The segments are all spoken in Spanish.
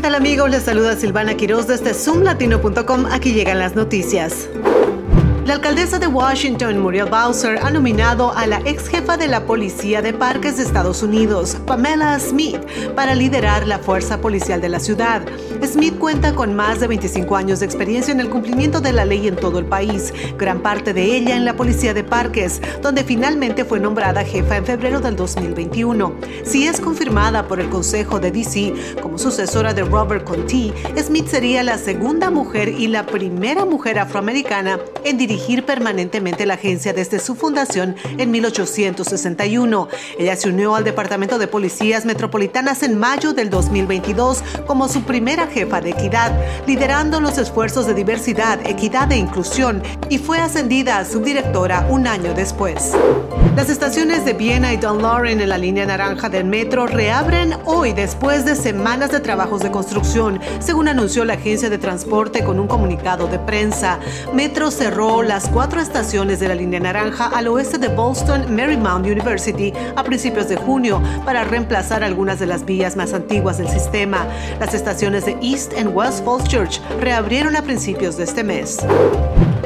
¿qué tal amigos? Les saluda Silvana Quiroz desde zoomlatino.com. Aquí llegan las noticias. La alcaldesa de Washington, Muriel Bowser, ha nominado a la ex jefa de la Policía de Parques de Estados Unidos, Pamela Smith, para liderar la fuerza policial de la ciudad. Smith cuenta con más de 25 años de experiencia en el cumplimiento de la ley en todo el país, gran parte de ella en la Policía de Parques, donde finalmente fue nombrada jefa en febrero del 2021. Si es confirmada por el Consejo de DC como sucesora de Robert Conti, Smith sería la segunda mujer y la primera mujer afroamericana en dirigir permanentemente la agencia desde su fundación en 1861. Ella se unió al Departamento de Policías Metropolitanas en mayo del 2022 como su primera jefa de equidad, liderando los esfuerzos de diversidad, equidad e inclusión y fue ascendida a subdirectora un año después. Las estaciones de Viena y Dunloren en la línea naranja del metro reabren hoy después de semanas de trabajos de construcción, según anunció la agencia de transporte con un comunicado de prensa. Metro cerró las cuatro estaciones de la línea naranja al oeste de Boston Marymount University a principios de junio para reemplazar algunas de las vías más antiguas del sistema. Las estaciones de East and West Falls Church reabrieron a principios de este mes.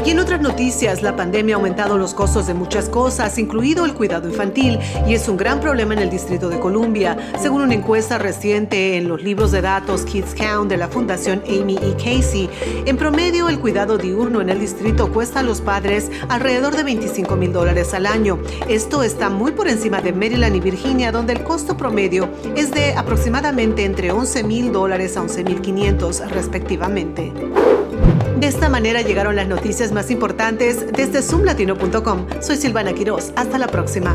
Y en otras noticias, la pandemia ha aumentado los costos de muchas cosas, incluido el cuidado infantil, y es un gran problema en el Distrito de Columbia, según una encuesta reciente en los libros de datos Kids Count de la Fundación Amy E. Casey. En promedio, el cuidado diurno en el distrito cuesta los padres alrededor de 25 mil dólares al año. Esto está muy por encima de Maryland y Virginia, donde el costo promedio es de aproximadamente entre 11 mil dólares a 11 mil 500 respectivamente. De esta manera llegaron las noticias más importantes desde zoomlatino.com. Soy Silvana Quiroz. Hasta la próxima.